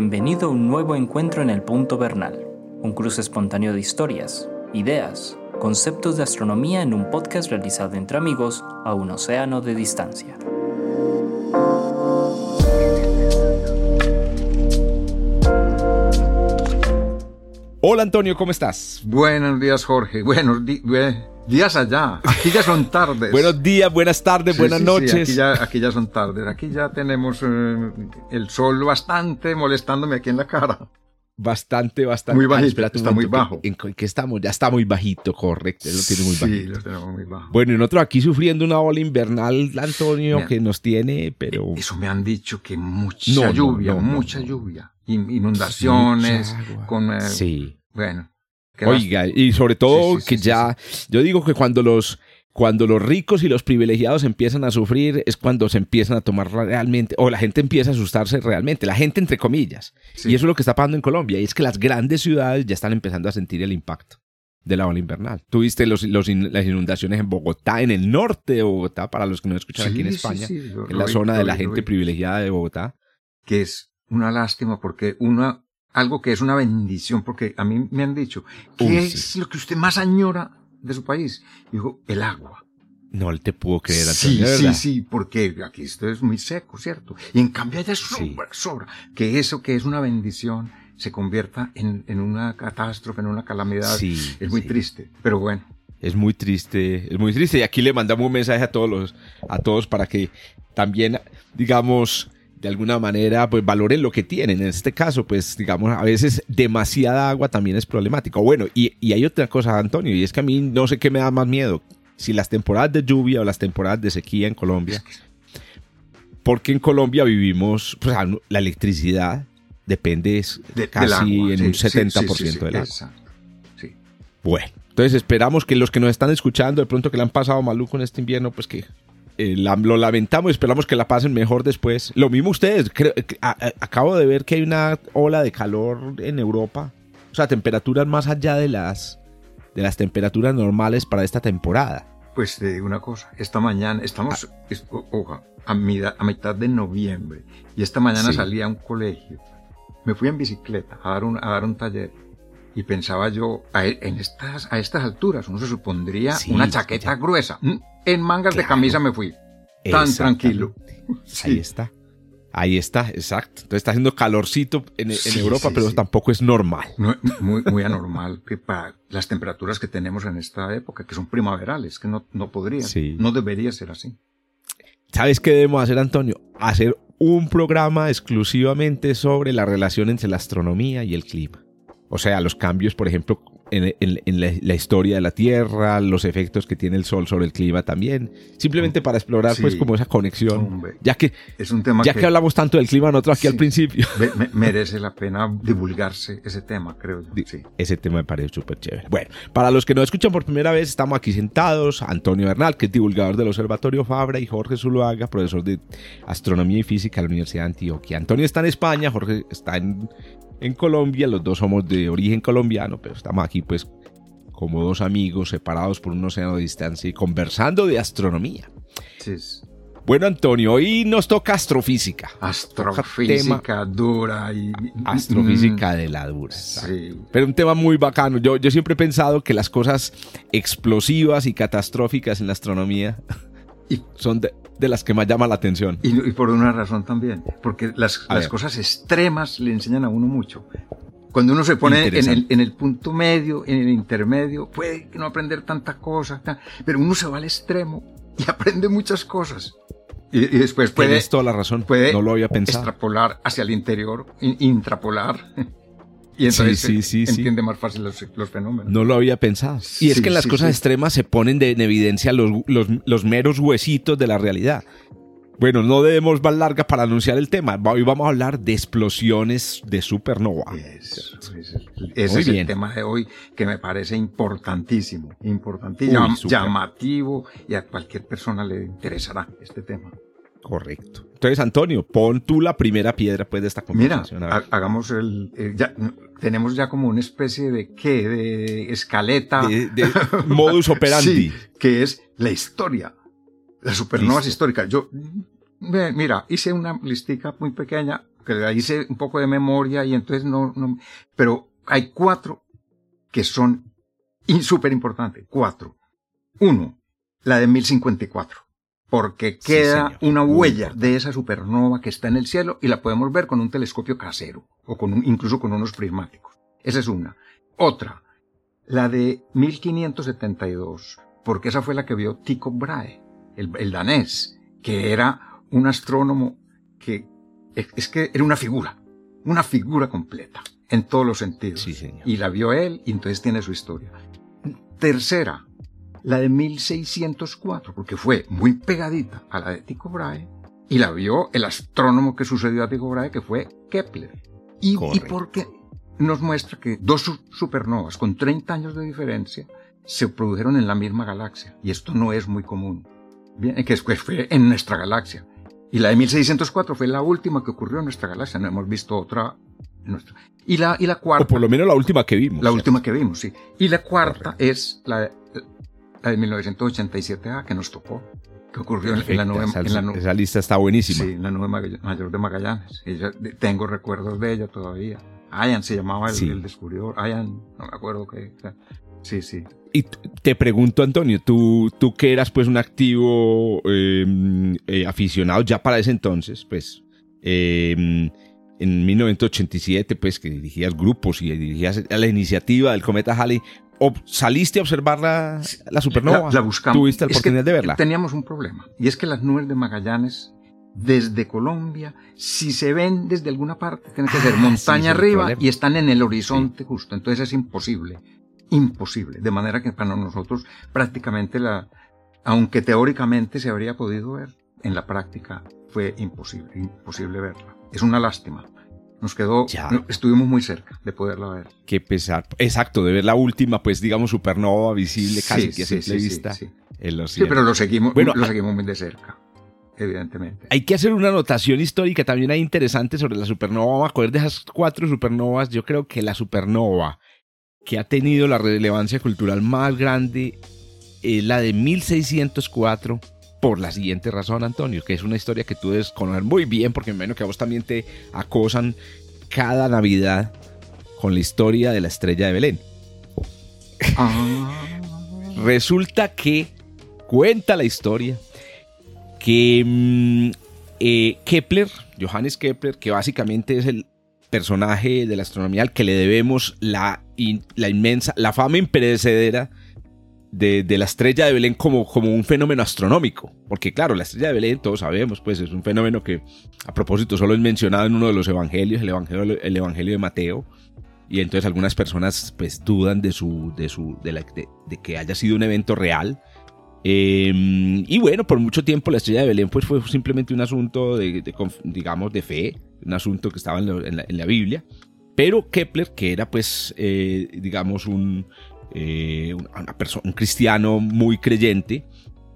Bienvenido a un nuevo encuentro en el Punto Bernal, un cruce espontáneo de historias, ideas, conceptos de astronomía en un podcast realizado entre amigos a un océano de distancia. Hola Antonio, ¿cómo estás? Buenos días Jorge, buenos días allá, aquí ya son tardes. Buenos días, buenas tardes, buenas noches. aquí, ya, aquí, ya, son tardes, aquí ya tenemos eh, el sol bastante molestándome aquí en la cara. Bastante, bastante. Muy bajito, está muy bajo. ¿En, qué estamos? Ya está muy bajito, correcto. Lo tiene muy sí, lo tenemos muy bajo. Bueno, y nosotros aquí sufriendo una ola invernal, Antonio, que nos tiene, pero... Eso me han dicho que mucha lluvia, mucha lluvia. Inundaciones, con... Eh, sí. Bueno. Oiga, y sobre todo que ya... Yo digo que cuando los cuando los ricos y los privilegiados empiezan a sufrir es cuando se empiezan a tomar realmente, o la gente empieza a asustarse realmente, la gente entre comillas. Y eso es lo que está pasando en Colombia, y es que las grandes ciudades ya están empezando a sentir el impacto de la ola invernal. Tuviste los, las inundaciones en Bogotá, en el norte de Bogotá, para los que no escuchan aquí en España, en la zona de la gente privilegiada de Bogotá. Que es una lástima porque una, algo que es una bendición, porque a mí me han dicho, ¿qué es lo que usted más añora de su país. Dijo, el agua. No te puedo creer, Antonio, Sí, sí, sí, porque aquí esto es muy seco, ¿cierto? Y en cambio allá sobra, sobra. Que eso que es una bendición se convierta en, en una catástrofe, en una calamidad. Sí, es muy triste, pero bueno. Es muy triste, es muy triste. Y aquí le mandamos un mensaje a todos los, a todos para que también, digamos, de alguna manera, pues valoren lo que tienen. En este caso, pues digamos, a veces demasiada agua también es problemático. Bueno, y, y, hay otra cosa, Antonio, y es que a mí no sé qué me da más miedo, si las temporadas de lluvia o las temporadas de sequía en Colombia. Porque en Colombia vivimos, pues la electricidad depende de, casi en un 70% del agua. Bueno, entonces esperamos que los que nos están escuchando, de pronto que le han pasado maluco en este invierno, pues que eh, lo lamentamos y esperamos que la pasen mejor después. Lo mismo ustedes, acabo de ver que hay una ola de calor en Europa, o sea, temperaturas más allá de las, de las temperaturas normales para esta temporada. Pues te digo una cosa, esta mañana estamos ah. a, mitad de noviembre y esta mañana salí a un colegio, me fui en bicicleta a dar un, a dar un taller y pensaba yo, a, e, en estas, a estas alturas uno se supondría una chaqueta gruesa. En mangas de camisa me fui. Tan tranquilo. Ahí está. Ahí está, exacto. Entonces está haciendo calorcito en, Europa, pero tampoco es normal. muy, muy anormal que para las temperaturas que tenemos en esta época, que son primaverales, que no, no podría, no debería ser así. ¿Sabes qué debemos hacer, Antonio? Hacer un programa exclusivamente sobre la relación entre la astronomía y el clima. O sea, los cambios, por ejemplo, en, la, historia de la Tierra, los efectos que tiene el Sol sobre el clima también. Simplemente para explorar, pues, como esa conexión. ya que, es un tema ya que, hablamos tanto del clima nosotros aquí al principio. merece la pena divulgarse ese tema, creo yo. Sí. Ese tema me parece súper chévere. Bueno, para los que nos escuchan por primera vez, estamos aquí sentados. Antonio Bernal, que es divulgador del Observatorio Fabra, y Jorge Zuluaga, profesor de Astronomía y Física en la Universidad de Antioquia. Antonio está en España, Jorge está en en Colombia, los dos somos de origen colombiano, pero estamos aquí pues como dos amigos separados por un océano de distancia y conversando de astronomía. Sí. Bueno, Antonio, hoy nos toca astrofísica. Astrofísica dura y... Astrofísica de la dura. Sí. Pero un tema muy bacano. Yo, yo siempre he pensado que las cosas explosivas y catastróficas en la astronomía son de, de las que más llama la atención. Y, por una razón también, porque las, las cosas extremas le enseñan a uno mucho. Cuando uno se pone en el, en el, punto medio, en el intermedio, puede no aprender tantas cosas, pero uno se va al extremo y aprende muchas cosas. Y, después puede... Tienes toda la razón, puede no lo había pensado. extrapolar hacia el interior, intrapolar. Y entonces sí, sí, sí, entiende más fácil los, fenómenos. No lo había pensado. Y es que en las cosas extremas se ponen de, en evidencia los, los, los, meros huesitos de la realidad. Bueno, no debemos más largas para anunciar el tema. Hoy vamos a hablar de explosiones de supernova. Eso, ese es el tema de hoy que me parece importantísimo, importantísimo, llamativo y a cualquier persona le interesará este tema. Correcto. Entonces, Antonio, pon tú la primera piedra pues, de esta conversación. Mira, hagamos el... ya, tenemos ya como una especie de qué, de escaleta. De, modus operandi. que es la historia. Las supernovas históricas. Yo, mira, hice una listica muy pequeña porque la hice un poco de memoria y entonces no, no pero hay cuatro que son súper importantes, cuatro. Uno, la de 1054, porque queda una huella de esa supernova que está en el cielo y la podemos ver con un telescopio casero o con incluso con unos prismáticos. Esa es una. Otra, la de 1572, porque esa fue la que vio Tycho Brahe, el, danés, que era un astrónomo que es que era una figura, una figura completa en todos los sentidos. Y la vio él y entonces tiene su historia. Tercera, la de 1604, porque fue muy pegadita a la de Tycho Brahe y la vio el astrónomo que sucedió a Tycho Brahe, que fue Kepler. Y, y porque nos muestra que dos supernovas con 30 años de diferencia se produjeron en la misma galaxia. Y esto no es muy común. Bien, que después fue en nuestra galaxia. Y la de 1604 fue la última que ocurrió en nuestra galaxia. No hemos visto otra en nuestra. Y la, y la cuarta. O por lo menos la última que vimos. La última que vimos, sí. Y la cuarta es la, la de 1987A que nos tocó. Que ocurrió en la nube. Esa, en la esa lista está buenísima. Sí, en la nube mayor de Magallanes. tengo recuerdos de ella todavía. Ayan se llamaba el, el descubridor. Ayan, no me acuerdo qué. Sí, sí. Y te pregunto, Antonio, tú, tú que eras pues un activo em, eh, aficionado ya para ese entonces, pues eh, en 1987, pues que dirigías grupos y dirigías la iniciativa del cometa Halley, ¿saliste a observar la, la supernova? La, buscamos. ¿Tuviste la oportunidad de verla? Teníamos un problema, y es que las nubes de Magallanes, desde Colombia, si se ven desde alguna parte, tienen que ser ah, montaña arriba y están en el horizonte justo, entonces es imposible, imposible, de manera que para nosotros prácticamente la, aunque teóricamente se habría podido ver, en la práctica fue imposible, imposible verla. Es una lástima. Nos quedó, estuvimos muy cerca de poderla ver. Qué pesar. Exacto, de ver la última, pues digamos, supernova visible casi que a simple vista en los Sí, pero lo seguimos, bueno, lo seguimos muy de cerca, evidentemente. Hay que hacer una anotación histórica también hay interesante sobre la supernova. Vamos a coger de esas cuatro supernovas. Yo creo que la supernova que ha tenido la relevancia cultural más grande es la de 1604 por la siguiente razón, Antonio, que es una historia que tú debes conocer muy bien, porque me imagino que a vos también te acosan cada Navidad con la historia de la estrella de Belén. Ah. Resulta que cuenta la historia que mm, eh, Kepler, Johannes Kepler, que básicamente es el personaje de la astronomía al que le debemos la, la inmensa, la fama imperecedera de, la estrella de Belén como, como un fenómeno astronómico. Porque claro, la estrella de Belén, todos sabemos, pues es un fenómeno que a propósito solo es mencionado en uno de los evangelios, el evangelio, el evangelio de Mateo. Y entonces algunas personas pues dudan de, su, de, su, de, la, que haya sido un evento real. Em, y bueno, por mucho tiempo la estrella de Belén pues fue simplemente un asunto de, digamos, de fe, un asunto que estaba en la, Biblia. Pero Kepler, que era pues, eh, digamos, un, eh, una persona, un cristiano muy creyente,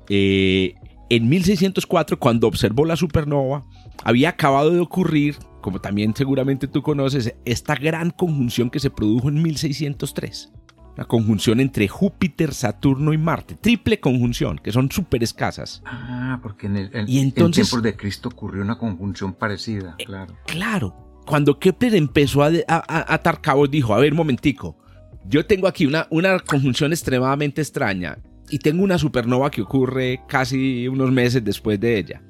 eh, en 1604, cuando observó la supernova, había acabado de ocurrir, como también seguramente tú conoces, esta gran conjunción que se produjo en 1603. Una conjunción entre Júpiter, Saturno y Marte. Triple conjunción, que son súper escasas. Ah, porque en, el, y entonces, tiempos de Cristo ocurrió una conjunción parecida, eh, claro. Cuando Kepler empezó a, a atar cabos, dijo, a ver, momentico, yo tengo aquí una, una conjunción extremadamente extraña y tengo una supernova que ocurre casi unos meses después de ella.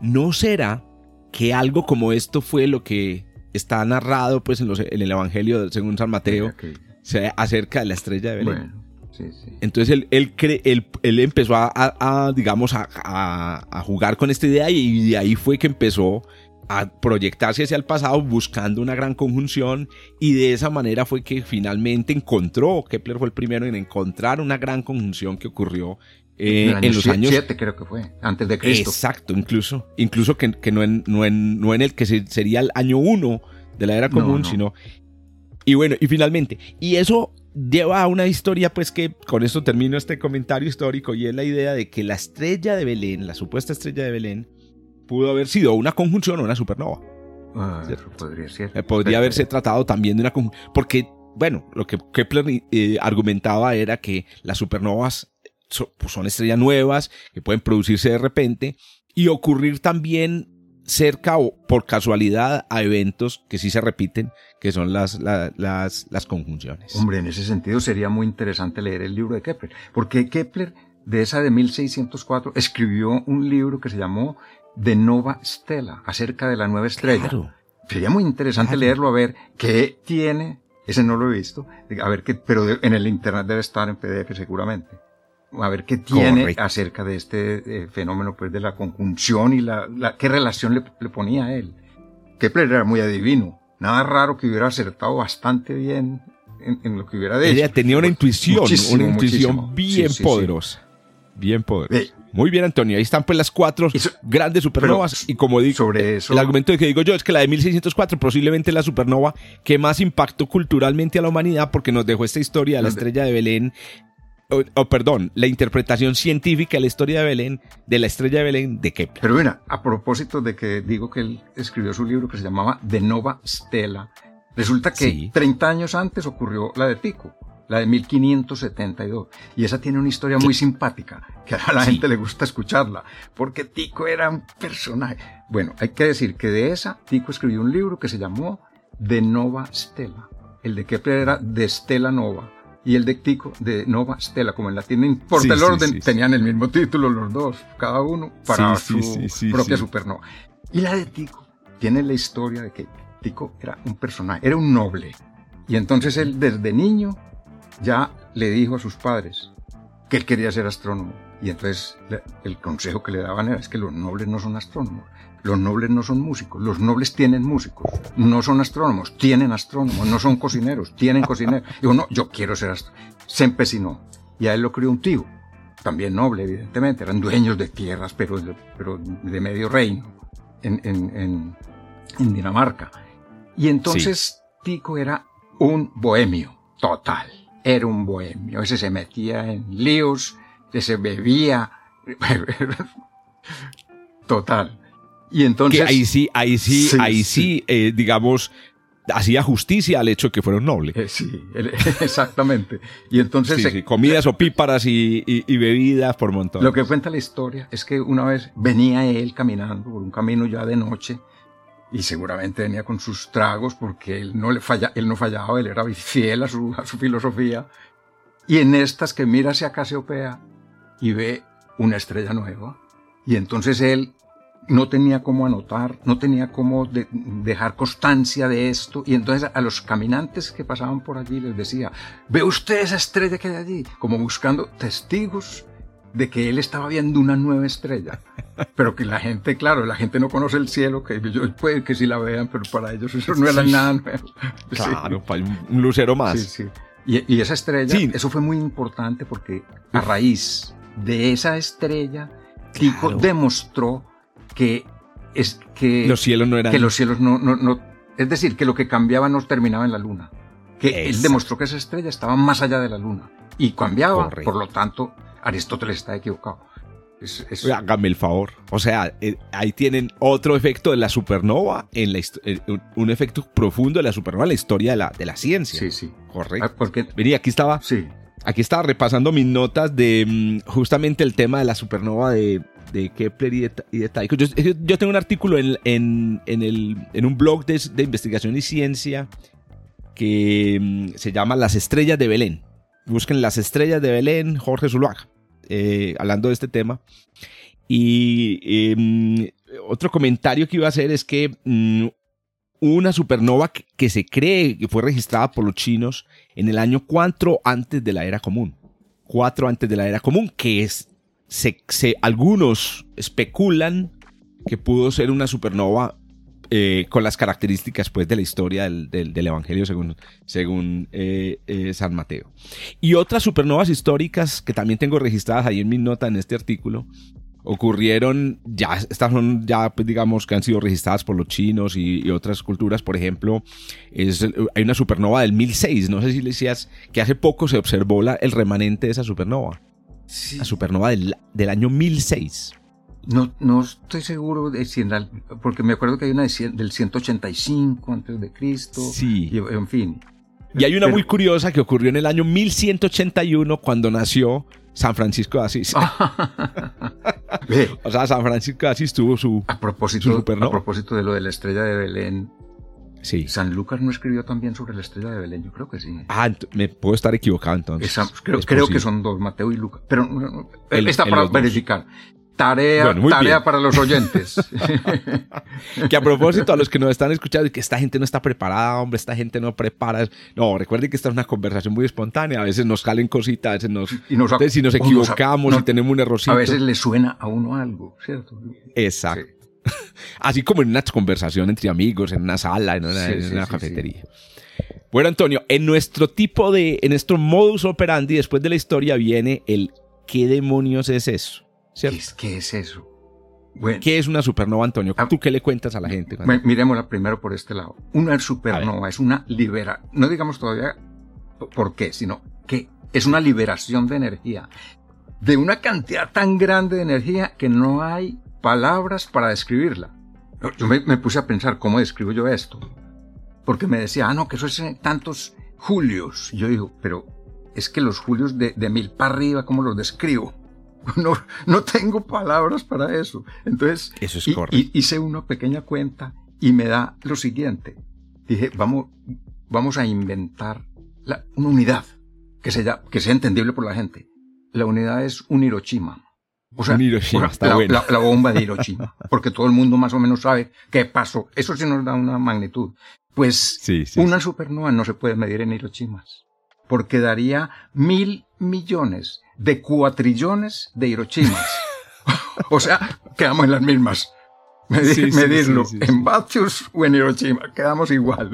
¿No será que algo como esto fue lo que está narrado pues en, el Evangelio según San Mateo acerca de la estrella de Belén? sí, sí. Entonces él, él, él, empezó a, digamos, a, a, jugar con esta idea y de ahí fue que empezó a proyectarse hacia el pasado buscando una gran conjunción y de esa manera fue que finalmente encontró, Kepler fue el primero en encontrar una gran conjunción que ocurrió eh, en los años 7 creo que fue, antes de Cristo. Exacto, incluso, incluso que, no, en, no, en, no, en, el que sería el año 1 de la era común, sino... Y bueno, y finalmente, y eso lleva a una historia, pues que con esto termino este comentario histórico, y es la idea de que la estrella de Belén, la supuesta estrella de Belén, pudo haber sido una conjunción o una supernova. Ah, podría ser. Eh, podría haberse tratado también de una conjunción. Porque, bueno, lo que Kepler eh, argumentaba era que las supernovas pues, son estrellas nuevas que pueden producirse de repente y ocurrir también cerca o por casualidad a eventos que sí se repiten, que son las, las, las conjunciones. Hombre, en ese sentido sería muy interesante leer el libro de Kepler, porque Kepler, de esa de 1604, escribió un libro que se llamó De Nova Stella, acerca de la nueva estrella. Sería muy interesante leerlo a ver qué tiene, ese no lo he visto, a ver qué, pero en el internet debe estar en PDF seguramente a ver qué tiene acerca de este eh, fenómeno pues de la conjunción y la, qué relación le, ponía a él. Kepler era muy adivino, nada raro que hubiera acertado bastante bien en, lo que hubiera dicho. Ella tenía una intuición, una intuición bien poderosa. Bien poderosa. Muy bien, Antonio. Ahí están pues las cuatro grandes supernovas. y como digo, sobre eso, el argumento que digo yo es que la de 1604 posiblemente la supernova que más impactó culturalmente a la humanidad porque nos dejó esta historia de la estrella de Belén o, perdón, la interpretación científica de la historia de Belén, de la estrella de Belén de Kepler. Pero mira, a propósito de que digo que él escribió su libro que se llamaba De Nova Stella, resulta que 30 años antes ocurrió la de Pico, la de 1572. Y esa tiene una historia muy simpática, que a la gente le gusta escucharla, porque Tico era un personaje. Bueno, hay que decir que de esa, Tico escribió un libro que se llamó De Nova Stella. El de Kepler era De Stella Nova y el de Tico de Nova Stella, como en latín, no importa el orden, tenían el mismo título los dos, cada uno para su propia supernova. Y la de Tico tiene la historia de que Tico era un personaje, era un noble. Y entonces él desde niño ya le dijo a sus padres que él quería ser astrónomo. Y entonces el consejo que le daban era es que los nobles no son astrónomos, los nobles no son músicos, los nobles tienen músicos, no son astrónomos, tienen astrónomos, no son cocineros, tienen cocineros. Digo, no, yo quiero ser astrónomo. Se empecinó. Y a él lo crió un tío, también noble, evidentemente, eran dueños de tierras, pero, pero de medio reino, en, en, en, Dinamarca. Y entonces Tico era un bohemio, total, era un bohemio, ese se metía en líos, ese bebía, total. Y entonces. ahí sí, ahí sí, ahí sí, eh, digamos, hacía justicia al hecho de que fueron nobles. Eh, sí, exactamente. Y entonces. Sí, comidas opíparas y, y, bebidas por montón. Lo que cuenta la historia es que una vez venía él caminando por un camino ya de noche y seguramente venía con sus tragos porque él no, le falla, él no fallaba, él era fiel a su, filosofía. Y en estas que mira hacia Casiopea y ve una estrella nueva. Y entonces él no tenía cómo anotar, no tenía cómo dejar constancia de esto. Y entonces a los caminantes que pasaban por allí les decía, ¿ve usted esa estrella que hay allí? Como buscando testigos de que él estaba viendo una nueva estrella. Pero que la gente, claro, la gente no conoce el cielo, que puede que sí la vean, pero para ellos eso no era nada nuevo. Claro, un lucero más. Sí, sí. Y, esa estrella, eso fue muy importante porque a raíz de esa estrella, Tico demostró que es que los cielos no eran que los cielos no, no, no es decir que lo que cambiaba no terminaba en la luna. Que él demostró que esa estrella estaba más allá de la luna y cambiaba. Por lo tanto Aristóteles está equivocado es, Hágame el favor. O sea, eh, ahí tienen otro efecto de la supernova, en la, eh, un efecto profundo de la supernova en la historia de la, de la ciencia. Sí, sí. Correcto. Ah, porque, Venía, aquí estaba. Sí. Aquí estaba repasando mis notas de mm, justamente el tema de la supernova de, de Kepler y de, y Tycho. Yo, tengo un artículo en, en, en, el, en un blog de, de, investigación y ciencia que mm, se llama Las Estrellas de Belén. Busquen Las Estrellas de Belén, Jorge Zuluaga, eh, hablando de este tema. Y em, otro comentario que iba a hacer es que mm, una supernova que, se cree que fue registrada por los chinos en el año 4 antes de la era común. 4 antes de la era común, que es se, algunos especulan que pudo ser una supernova eh, con las características pues, de la historia del, del, Evangelio según, según eh, eh, San Mateo. Y otras supernovas históricas que también tengo registradas ahí en mi nota en este artículo ocurrieron, ya estas son ya pues, digamos que han sido registradas por los chinos y, otras culturas, por ejemplo, es, hay una supernova del 1006, no sé si le decías que hace poco se observó la, el remanente de esa supernova. La supernova del, del, año 1006. No, no estoy seguro de si en porque me acuerdo que hay una del 185 antes de Cristo. Sí. Y, en fin. Y hay una muy curiosa que ocurrió en el año 1181 cuando nació San Francisco de Asís. o sea, San Francisco de Asís tuvo su, a propósito, A propósito de lo de la estrella de Belén. Sí. San Lucas no escribió también sobre la estrella de Belén, yo creo que sí. Ah, me puedo estar equivocado entonces. creo, que son dos, Mateo y Lucas. Pero está para verificar. Tarea, tarea para los oyentes. que a propósito, a los que nos están escuchando, que esta gente no está preparada, hombre, esta gente no prepara. No, recuerden que esta es una conversación muy espontánea. A veces nos salen cositas, a veces nos. Y nos si nos equivocamos y tenemos un errorcito. A veces le suena a uno algo, ¿cierto? Exacto. Así como en una conversación entre amigos, en una sala, en una, cafetería. Bueno, Antonio, en nuestro tipo de. En nuestro modus operandi, después de la historia, viene el ¿qué demonios es eso? ¿Qué es eso? ¿Qué es una supernova, Antonio? ¿Tú qué le cuentas a la gente? miremosla primero por este lado. Una supernova es una libera, no digamos todavía por qué, sino que es una liberación de energía. De una cantidad tan grande de energía que no hay palabras para describirla. Yo me, puse a pensar, ¿cómo describo yo esto? Porque me decía, ah, no, que eso es tantos julios. Y yo digo, pero es que los julios de, de mil para arriba, ¿cómo los describo? No, no tengo palabras para eso. Entonces, eso es hice una pequeña cuenta y me da lo siguiente. Dije, vamos, vamos a inventar una unidad que sea, que sea entendible por la gente. La unidad es un Hiroshima. O sea, la, bomba de Hiroshima. Porque todo el mundo más o menos sabe qué pasó. Eso sí nos da una magnitud. Pues una supernova no se puede medir en Hiroshimas. Porque daría mil millones de cuatrillones de Hiroshimas. o sea, quedamos en las mismas. medirlo en Vatius o en Hiroshima, quedamos igual.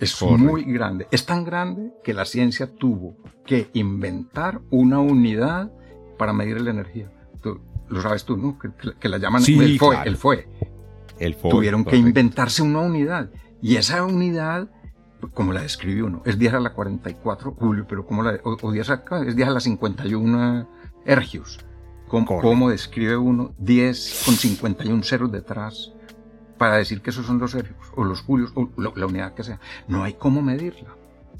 Es muy grande. Es tan grande que la ciencia tuvo que inventar una unidad para medir la energía. lo sabes tú, ¿no? Que, la llaman el FOE. El FOE. El FOE Tuvieron que inventarse una unidad. Y esa unidad como la describe uno, es 10 a la 44 julio, pero como la, o, 10 a, es 10 a la 51 ergios. ¿Cómo, describe uno 10 con 51 ceros detrás para decir que esos son los ergios, o los julios, o la, unidad que sea? No hay cómo medirla.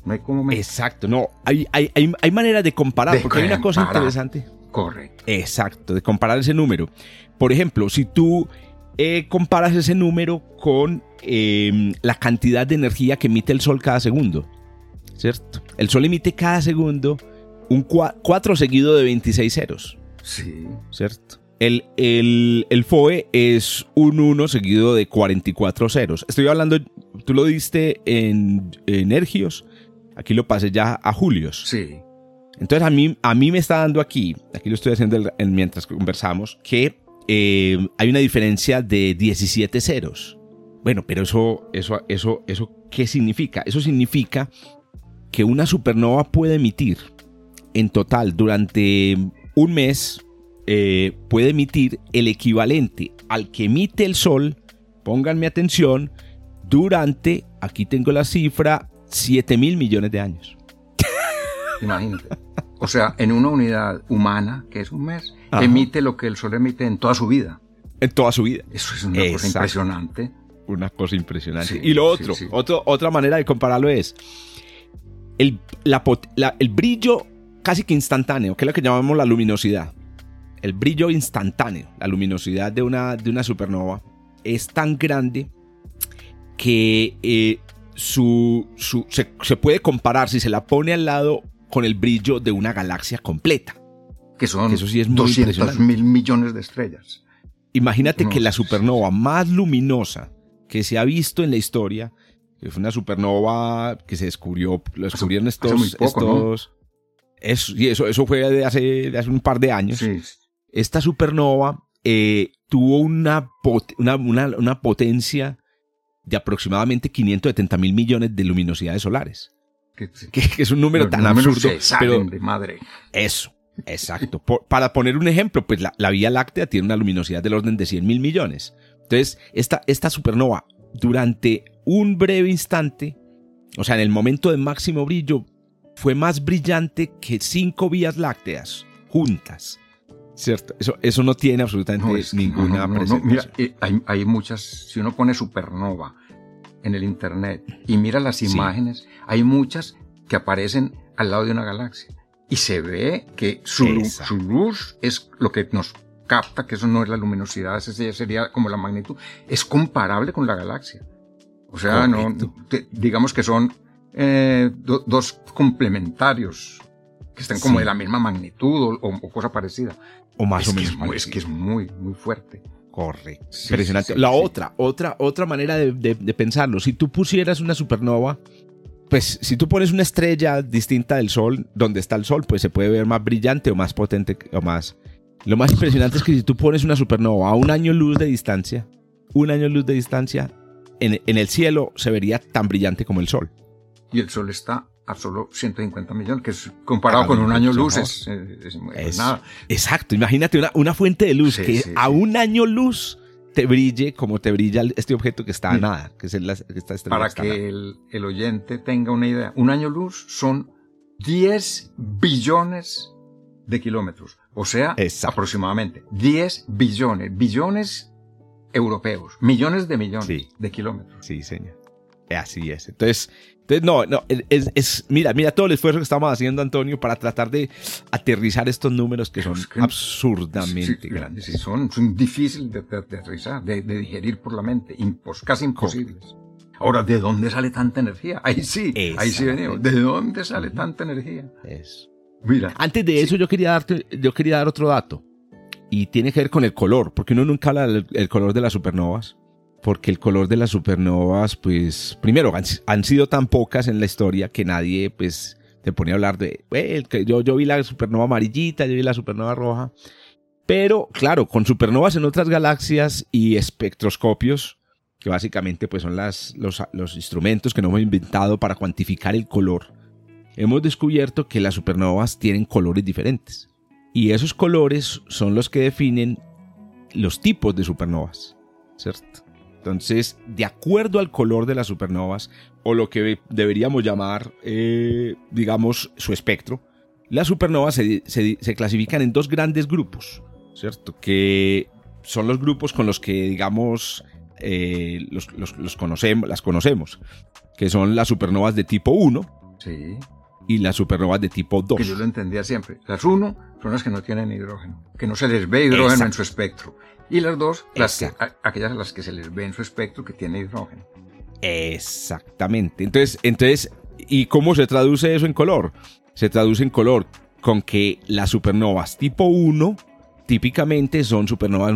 No hay cómo medirla. Exacto, no. Hay, hay, hay, hay manera de comparar, porque hay una cosa interesante. Correcto. Exacto, de comparar ese número. Por ejemplo, si tú eh, comparas ese número con em, la cantidad de energía que emite el Sol cada segundo. ¿Cierto? El Sol emite cada segundo un 4 seguido de 26 ceros. Sí. ¿Cierto? El, el, FOE es un 1 seguido de 44 ceros. Estoy hablando, tú lo diste en, Energios, aquí lo pasé ya a Julios. Sí. Entonces a mí, a mí me está dando aquí, aquí lo estoy haciendo mientras conversamos, que eh, hay una diferencia de 17 ceros. Bueno, pero eso, eso, eso, eso, ¿qué significa? Eso significa que una supernova puede emitir en total durante un mes, eh, puede emitir el equivalente al que emite el Sol, pónganme atención, durante, aquí tengo la cifra, 7 mil millones de años. Imagínate. O sea, en una unidad humana, que es un mes, emite lo que el Sol emite en toda su vida. En toda su vida. Eso es una cosa impresionante. Una cosa impresionante. y lo otro, otra manera de compararlo es el, el brillo casi que instantáneo, que es lo que llamamos la luminosidad. El brillo instantáneo, la luminosidad de una, de una supernova, es tan grande que eh, su, se, puede comparar si se la pone al lado con el brillo de una galaxia completa. Que son eso sí es 200 mil millones de estrellas. Imagínate que la supernova más luminosa que se ha visto en la historia, que fue una supernova que se descubrió, lo descubrieron estos... estos y eso, eso fue de hace, hace un par de años. Esta supernova eh, tuvo una, una, una, potencia de aproximadamente 570 mil millones de luminosidades solares. Que, es un número tan absurdo. pero de madre. Eso, exacto. para poner un ejemplo, pues la, Vía Láctea tiene una luminosidad del orden de 100 mil millones. Entonces, esta, esta supernova, durante un breve instante, o sea, en el momento de máximo brillo, fue más brillante que cinco vías lácteas juntas. ¿Cierto? Eso, eso no tiene absolutamente ninguna Mira, eh, hay, hay, muchas, si uno pone supernova en el Internet y mira las imágenes, hay muchas que aparecen al lado de una galaxia. y se ve que su, su luz es lo que nos capta, que eso no es la luminosidad, ese sería como la magnitud, es comparable con la galaxia. O sea, no, digamos que son eh, dos complementarios que estén como de la misma magnitud o, cosa parecida. O más o menos. Es, que es muy, muy fuerte. Correcto. Impresionante. la otra, otra, otra manera de, de, pensarlo. Si tú pusieras una supernova, pues si tú pones una estrella distinta del Sol, donde está el Sol, pues se puede ver más brillante o más potente o más. Lo más impresionante es que si tú pones una supernova a un año luz de distancia, un año luz de distancia, en, en el cielo se vería tan brillante como el Sol y el Sol está a solo 150 millones, que es comparado con un año luz es, nada. Exacto, imagínate una, una fuente de luz que a un año luz te brille como te brilla este objeto que está a nada, que es el, que está Para que el, el, oyente tenga una idea, un año luz son 10 billones de kilómetros, o sea, aproximadamente 10 billones, billones europeos, millones de millones de kilómetros. Sí, señor. Así es. Entonces, entonces, no, no, es, mira, mira todo el esfuerzo que estamos haciendo, Antonio, para tratar de aterrizar estos números que son absurdamente grandes. Sí, son, difíciles de, aterrizar, de, digerir por la mente, casi imposibles. Ahora, ¿de dónde sale tanta energía? Ahí sí, ahí sí venimos. ¿De dónde sale tanta energía? Eso. Mira. Antes de eso, yo quería darte, yo quería dar otro dato. Y tiene que ver con el color, porque uno nunca habla del color de las supernovas porque el color de las supernovas, pues, primero, han, sido tan pocas en la historia que nadie, pues, te pone a hablar de, yo, yo vi la supernova amarillita, yo vi la supernova roja, pero, claro, con supernovas en otras galaxias y espectroscopios, que básicamente, pues, son las, los, los instrumentos que nos hemos inventado para cuantificar el color, hemos descubierto que las supernovas tienen colores diferentes. Y esos colores son los que definen los tipos de supernovas, ¿cierto? Entonces, de acuerdo al color de las supernovas, o lo que deberíamos llamar, eh, digamos, su espectro, las supernovas se, clasifican en dos grandes grupos, ¿cierto? Que son los grupos con los que, digamos, eh, los, conocemos, las conocemos, que son las supernovas de tipo 1 sí. Y las supernovas de tipo 2. Que yo lo entendía siempre. Las 1 son las que no tienen hidrógeno, que no se les ve hidrógeno en su espectro. Y las dos, las aquellas a las que se les ve en su espectro que tiene hidrógeno. Exactamente. Entonces, entonces, ¿y cómo se traduce eso en color? Se traduce en color con que las supernovas tipo 1 típicamente son supernovas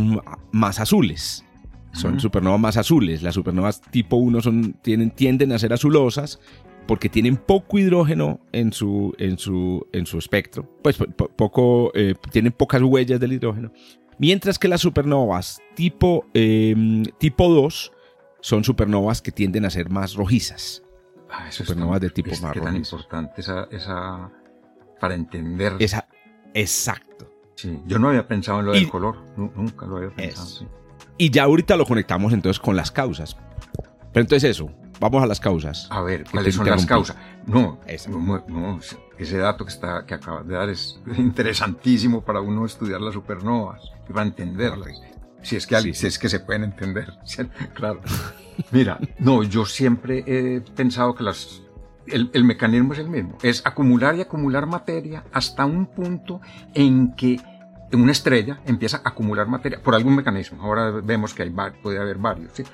más azules. Son supernovas más azules. Las supernovas tipo 1 son, tienen, tienden a ser azulosas porque tienen poco hidrógeno en su, en su, en su espectro. Pues poco, eh, tienen pocas huellas del hidrógeno. Mientras que las supernovas tipo, em, tipo 2 son supernovas que tienden a ser más rojizas. Ah, supernovas de tipo más tan importante esa, esa, para entender. Esa, exacto. Sí, yo no había pensado en lo del color, nunca lo había pensado. Y ya ahorita lo conectamos entonces con las causas. Pero entonces eso, vamos a las causas. A ver, ¿cuáles son las causas? No, no, ese dato que, está, que acabas de dar es interesantísimo para uno estudiar las supernovas y para entenderlas. Si es que, si es que se pueden entender. claro. Mira, no, yo siempre he pensado que las, el, el, mecanismo es el mismo. Es acumular y acumular materia hasta un punto en que una estrella empieza a acumular materia por algún mecanismo. Ahora vemos que hay, puede haber varios. ¿sí?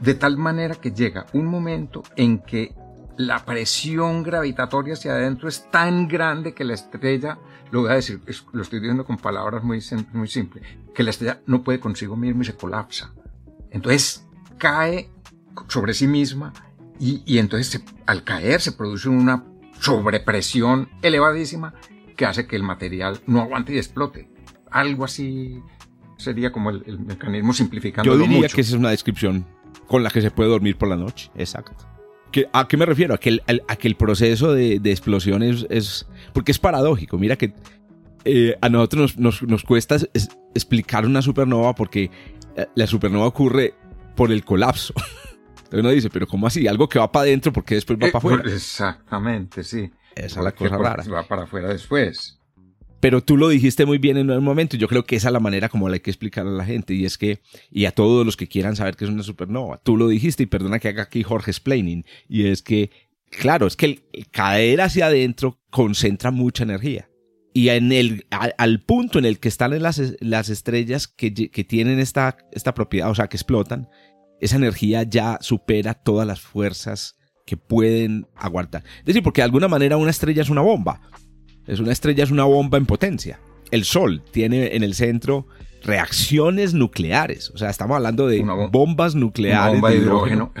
De tal manera que llega un momento en que la presión gravitatoria hacia adentro es tan grande que la estrella, lo voy a decir, lo estoy diciendo con palabras muy, muy simples, que la estrella no puede consigo misma y se colapsa. Entonces cae sobre sí misma y, entonces al caer se produce una sobrepresión elevadísima que hace que el material no aguante y explote. Algo así sería como el, mecanismo simplificando. Yo diría que esa es una descripción con la que se puede dormir por la noche. Exacto. ¿A qué me refiero? A que el, a que el proceso de, de explosión es, Porque es paradójico. Mira que eh, a nosotros nos, nos, cuesta explicar una supernova porque eh, la supernova ocurre por el colapso. Entonces uno dice, pero ¿cómo así? Algo que va para adentro porque después va eh, para afuera. Exactamente, sí. Esa es la cosa rara. Va para afuera después. Pero tú lo dijiste muy bien en un momento. Yo creo que esa es la manera como le hay que explicar a la gente. Y es que, y a todos los que quieran saber que es una supernova, tú lo dijiste y perdona que haga aquí Jorge explaining. Y es que, claro, es que el, caer hacia adentro concentra mucha energía. y en el, al, punto en el que están las, las estrellas que, que, tienen esta, esta propiedad, o sea, que explotan, esa energía ya supera todas las fuerzas que pueden aguantar. Es decir, porque de alguna manera una estrella es una bomba. Es una estrella es una bomba en potencia. El Sol tiene en el centro reacciones nucleares. O sea, estamos hablando de bombas nucleares. Una bomba de hidrógeno.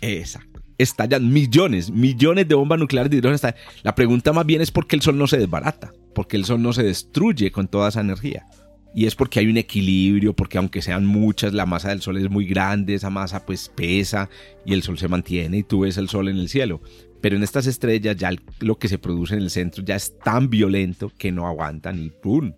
Exacto. Estallan millones, millones de bombas nucleares de hidrógeno. La pregunta más bien es por qué el Sol no se desbarata, porque el Sol no se destruye con toda esa energía. Y es porque hay un equilibrio, porque aunque sean muchas, la masa del Sol es muy grande, esa masa pues pesa y el Sol se mantiene y tú ves el Sol en el cielo. Pero en estas estrellas ya lo que se produce en el centro ya es tan violento que no aguantan y ¡pum!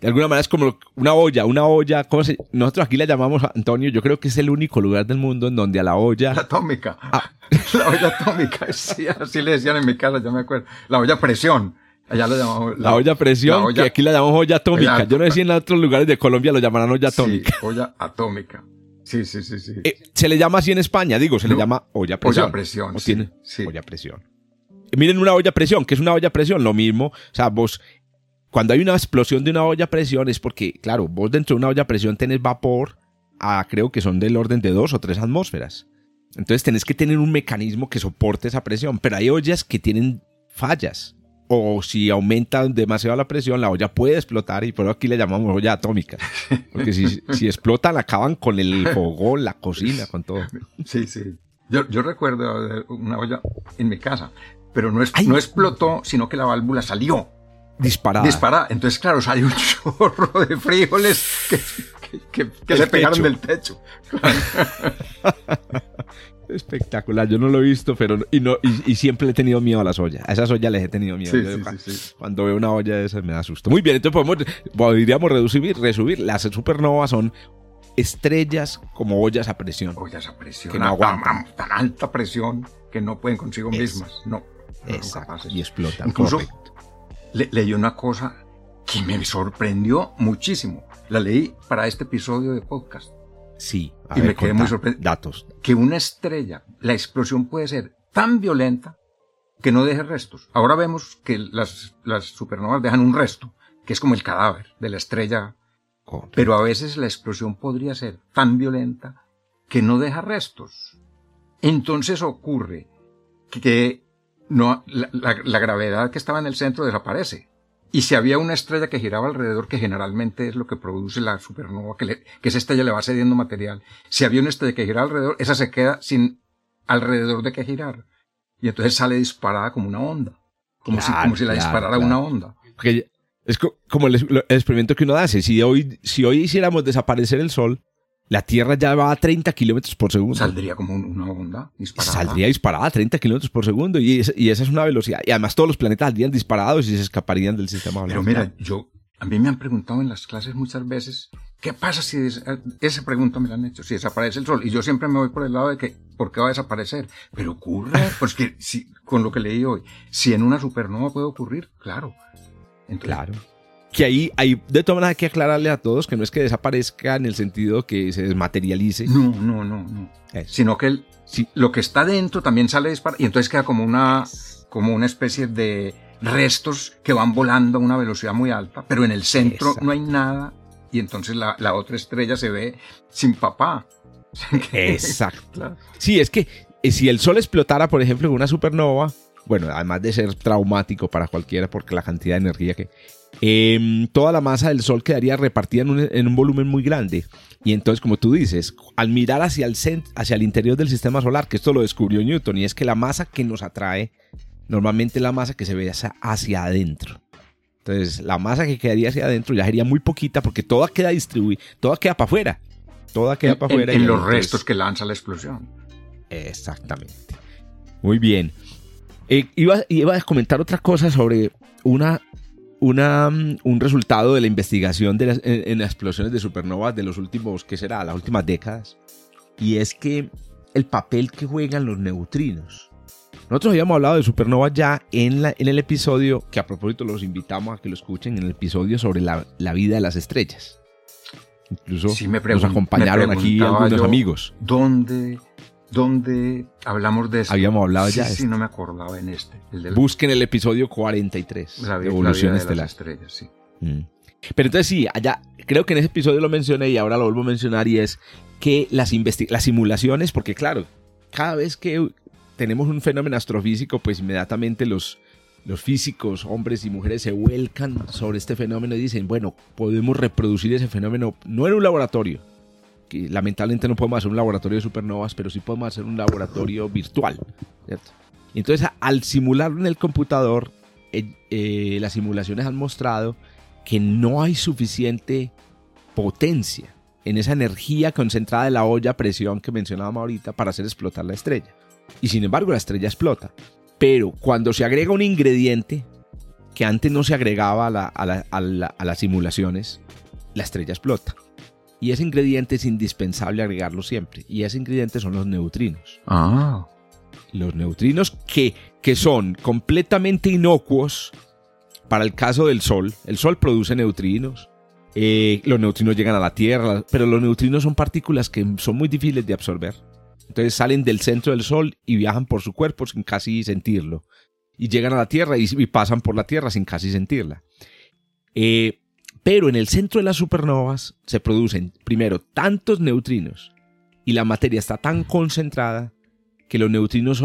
De alguna manera es como una olla, una olla, ¿cómo se? nosotros aquí la llamamos, Antonio, yo creo que es el único lugar del mundo en donde a la olla... La atómica. Ah. La olla atómica, sí, así le decían en mi casa, yo me acuerdo. La olla presión. Allá lo llamamos. La, olla presión, que aquí la llamamos olla atómica. Yo no sé si en otros lugares de Colombia lo llamarán olla atómica. Sí, olla atómica. Sí, sí, sí, sí. Eh, se le llama así en España, digo, se le llama olla presión. Olla presión. ¿O tiene? Sí. Olla presión. Miren una olla presión, ¿qué es una olla presión? Lo mismo. O sea, vos, cuando hay una explosión de una olla presión es porque, claro, vos dentro de una olla presión tenés vapor a, creo que son del orden de dos o tres atmósferas. Entonces tenés que tener un mecanismo que soporte esa presión. Pero hay ollas que tienen fallas o si aumenta demasiado la presión, la olla puede explotar y por eso aquí le llamamos olla atómica. Porque si, si explotan, acaban con el fogón, la cocina, con todo. Sí, sí. Yo, yo recuerdo una olla en mi casa, pero no, es, no explotó, sino que la válvula salió. Disparada. Disparada. Entonces, claro, salió un chorro de frijoles que, que, que, le pegaron del techo. Espectacular, yo no lo he visto, pero y no y, siempre he tenido miedo a las ollas. A esas ollas les he tenido miedo. cuando veo una olla de esas me da susto. Muy bien, entonces podemos, podríamos reducir, resumir. Las supernovas son estrellas como ollas a presión. Ollas a presión. Que no aguantan. Tan, alta presión que no pueden consigo mismas. No. Exacto. Y explotan. Incluso leí una cosa que me sorprendió muchísimo. La leí para este episodio de podcast. Sí. y me quedé muy sorprendido. Datos. Que una estrella, la explosión puede ser tan violenta que no deje restos. Ahora vemos que las, las supernovas dejan un resto, que es como el cadáver de la estrella. Pero a veces la explosión podría ser tan violenta que no deja restos. Entonces ocurre que no, la, la gravedad que estaba en el centro desaparece. Y si había una estrella que giraba alrededor, que generalmente es lo que produce la supernova, que, le, que esa estrella le va cediendo material, si había una estrella que gira alrededor, esa se queda sin alrededor de que girar. Y entonces sale disparada como una onda. Como, si, como si la disparara una onda. Porque es como el, el, experimento que uno hace. Si hoy, si hoy hiciéramos desaparecer el Sol, la Tierra ya va a 30 kilómetros por segundo. Saldría como una onda disparada. Saldría disparada a 30 kilómetros por segundo y, y, esa es una velocidad. Y además todos los planetas saldrían disparados y se escaparían del sistema Pero mira, yo, a mí me han preguntado en las clases muchas veces, ¿qué pasa si esa pregunta me la han hecho? Si desaparece el Sol. Y yo siempre me voy por el lado de que, ¿por qué va a desaparecer? Pero ocurre, pues que si, con lo que leí hoy, si en una supernova puede ocurrir, claro. claro que ahí hay de todas maneras hay que aclararle a todos que no es que desaparezca en el sentido que se desmaterialice. No, no, no, no. Sino que el, lo que está dentro también sale disparado y entonces queda como una, como una especie de restos que van volando a una velocidad muy alta, pero en el centro no hay nada y entonces la, la, otra estrella se ve sin papá. Exacto. Sí, es que eh, si el Sol explotara, por ejemplo, en una supernova, bueno, además de ser traumático para cualquiera porque la cantidad de energía que Em, toda la masa del Sol quedaría repartida en un, volumen muy grande. Y entonces, como tú dices, al mirar hacia el, hacia el interior del sistema solar, que esto lo descubrió Newton, y es que la masa que nos atrae, normalmente la masa que se ve hacia, adentro. Entonces, la masa que quedaría hacia adentro ya sería muy poquita porque toda queda distribuida, toda queda para afuera. Toda queda para afuera. En, los restos que lanza la explosión. Exactamente. Muy bien. Eh, iba, iba a comentar otra cosa sobre una una, mm, un resultado de la investigación de las, en, las explosiones de supernovas de los últimos, ¿qué será? Las últimas décadas. Y es que el papel que juegan los neutrinos. Nosotros habíamos hablado de supernovas ya en, la, en el episodio, que a propósito los invitamos a que lo escuchen, en el episodio sobre la, la vida de las estrellas. Incluso nos acompañaron aquí algunos amigos. ¿Dónde donde hablamos de eso. Habíamos hablado sí, ya. de Sí, no me acordaba en este. El del, Busquen el episodio 43 la, de la Evolución vida de Estelar. las estrellas, sí. Mm. Pero entonces sí, allá, creo que en ese episodio lo mencioné y ahora lo vuelvo a mencionar y es que las, las simulaciones, porque claro, cada vez que tenemos un fenómeno astrofísico, pues inmediatamente los, los físicos, hombres y mujeres, se vuelcan sobre este fenómeno y dicen, bueno, podemos reproducir ese fenómeno, no en un laboratorio, que lamentablemente no podemos hacer un laboratorio de supernovas, pero sí podemos hacer un laboratorio virtual, ¿cierto? Entonces al simularlo en el computador, eh, eh, las simulaciones han mostrado que no hay suficiente potencia en esa energía concentrada de la olla a presión que mencionábamos ahorita para hacer explotar la estrella. Y sin embargo la estrella explota. Pero cuando se agrega un ingrediente que antes no se agregaba a las simulaciones, la estrella explota. Y ese ingrediente es indispensable agregarlo siempre. Y ese ingrediente son los neutrinos Ah. los neutrinos que, que son completamente inocuos para el caso del Sol. El Sol produce neutrinos. eh, los neutrinos llegan a la Tierra, pero los neutrinos son partículas que son muy difíciles de absorber. Entonces salen del centro del Sol y viajan por su cuerpo sin casi sentirlo. Y llegan a la Tierra y, y pasan por la Tierra sin casi sentirla. Eh, pero en el centro de las supernovas se producen primero tantos neutrinos y la materia está tan concentrada que los neutrinos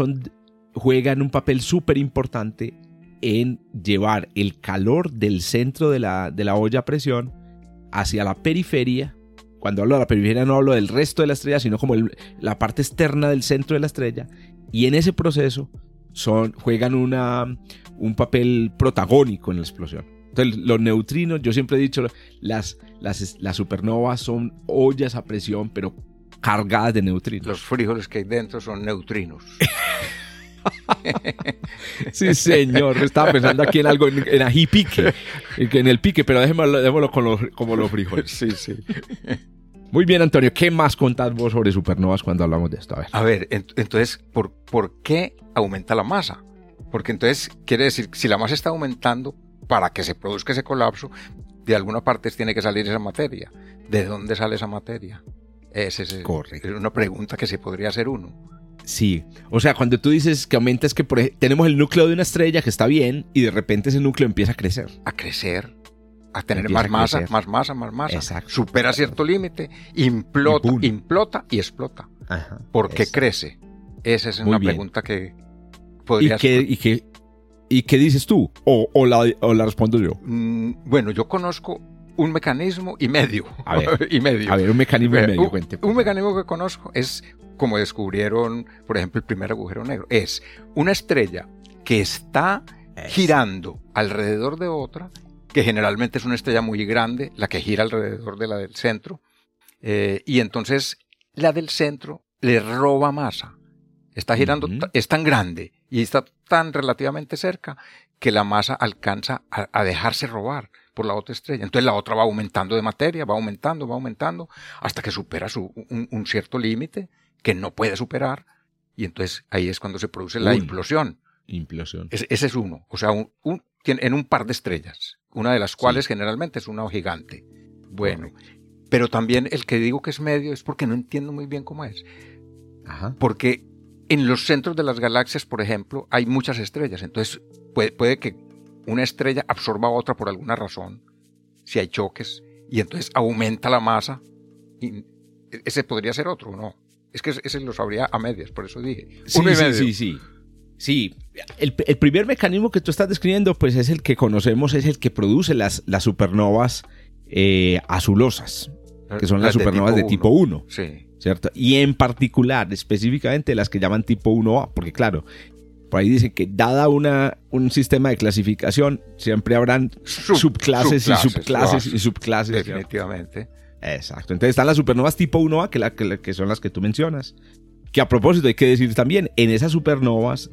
juegan un papel súper importante en llevar el calor del centro de la, de la olla a presión hacia la periferia. Cuando hablo de la periferia no hablo del resto de la estrella, sino como la parte externa del centro de la estrella. Y en ese proceso son, juegan un papel protagónico en la explosión. Entonces, los neutrinos, yo siempre he dicho, las, las, las supernovas son ollas a presión, pero cargadas de neutrinos. Los frijoles que hay dentro son neutrinos. Sí, señor. Estaba pensando aquí en algo, en, en ají pique. En el pique, pero déjemelo, déjemelo con los, como los frijoles. sí, sí. Muy bien, Antonio. ¿Qué más contás vos sobre supernovas cuando hablamos de esto? A ver. A ver, ent- entonces, ¿por, ¿por qué aumenta la masa? Porque entonces quiere decir, si la masa está aumentando, para que se produzca ese colapso, de alguna parte tiene que salir esa materia. ¿De dónde sale esa materia? Esa es, es una pregunta que se podría hacer uno. Sí. O sea, cuando tú dices que aumenta es que por ej- tenemos el núcleo de una estrella que está bien y de repente ese núcleo empieza a crecer. A crecer, a tener más a masa, más masa, más masa. Exacto. Supera cierto límite, implota, Y implota y explota. Ajá. ¿Por qué crece? Esa es Muy una bien. pregunta que ¿Y podría qué, y, qué, ¿Y qué dices tú? O, o la, o la respondo yo. Mm, Bueno, yo conozco un mecanismo y medio. A ver. y medio. A ver, un mecanismo en Eh, medio, un, cuente. un mecanismo que conozco es como descubrieron, por ejemplo, el primer agujero negro. Es una estrella que está girando alrededor de otra, que generalmente es una estrella muy grande, la que gira alrededor de la del centro, eh, y entonces la del centro le roba masa. Está girando, es tan grande y está tan relativamente cerca que la masa alcanza a, a dejarse robar por la otra estrella. Entonces la otra va aumentando de materia, va aumentando, va aumentando, hasta que supera su, un, un cierto límite que no puede superar. Y entonces ahí es cuando se produce la Uy. implosión. Implosión. Es- ese es uno. O sea, un- en un par de estrellas. Una de las cuales generalmente es una gigante. Bueno, pero también el que digo que es medio es porque no entiendo muy bien cómo es. Ajá. Porque en los centros de las galaxias, por ejemplo, hay muchas estrellas. Entonces puede, puede que una estrella absorba a otra por alguna razón, si hay choques, y entonces aumenta la masa. Y ese podría ser otro, ¿no? Es que ese lo sabría a medias, por eso dije. Sí, Uno y sí, medio. sí, sí. Sí, el, el primer mecanismo que tú estás describiendo, pues es el que conocemos, es el que produce las, las supernovas eh, azulosas, que son las, supernovas de tipo 1, Sí. ¿Cierto? Y en particular, específicamente las que llaman tipo 1A, porque claro, por ahí dicen que dada una, un sistema de clasificación, siempre habrán Sub- subclases, y subclases, subclases lo y subclases. Definitivamente. Exacto. Entonces están las supernovas tipo 1A, que, la- que que son las que tú mencionas. Que a propósito hay que decir también, en esas supernovas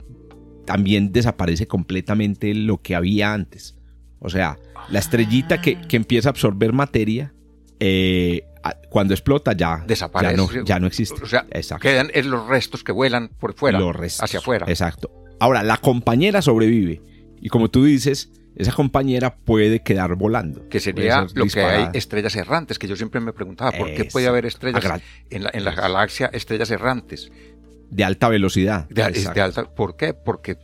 también desaparece completamente lo que había antes. O sea, la estrellita que, que empieza a absorber materia, eh, cuando explota ya, Desaparece. ya, no, ya no existe. O sea, Exacto. quedan los restos que vuelan por fuera, Los restos. hacia afuera. Exacto. Ahora, la compañera sobrevive. Y como tú dices, esa compañera puede quedar volando. Que sería ser lo que hay estrellas errantes, que yo siempre me preguntaba, ¿por qué Eso. puede haber estrellas Agra- en la, en la galaxia, estrellas errantes? De alta velocidad. De, alta, ¿Por qué? Porque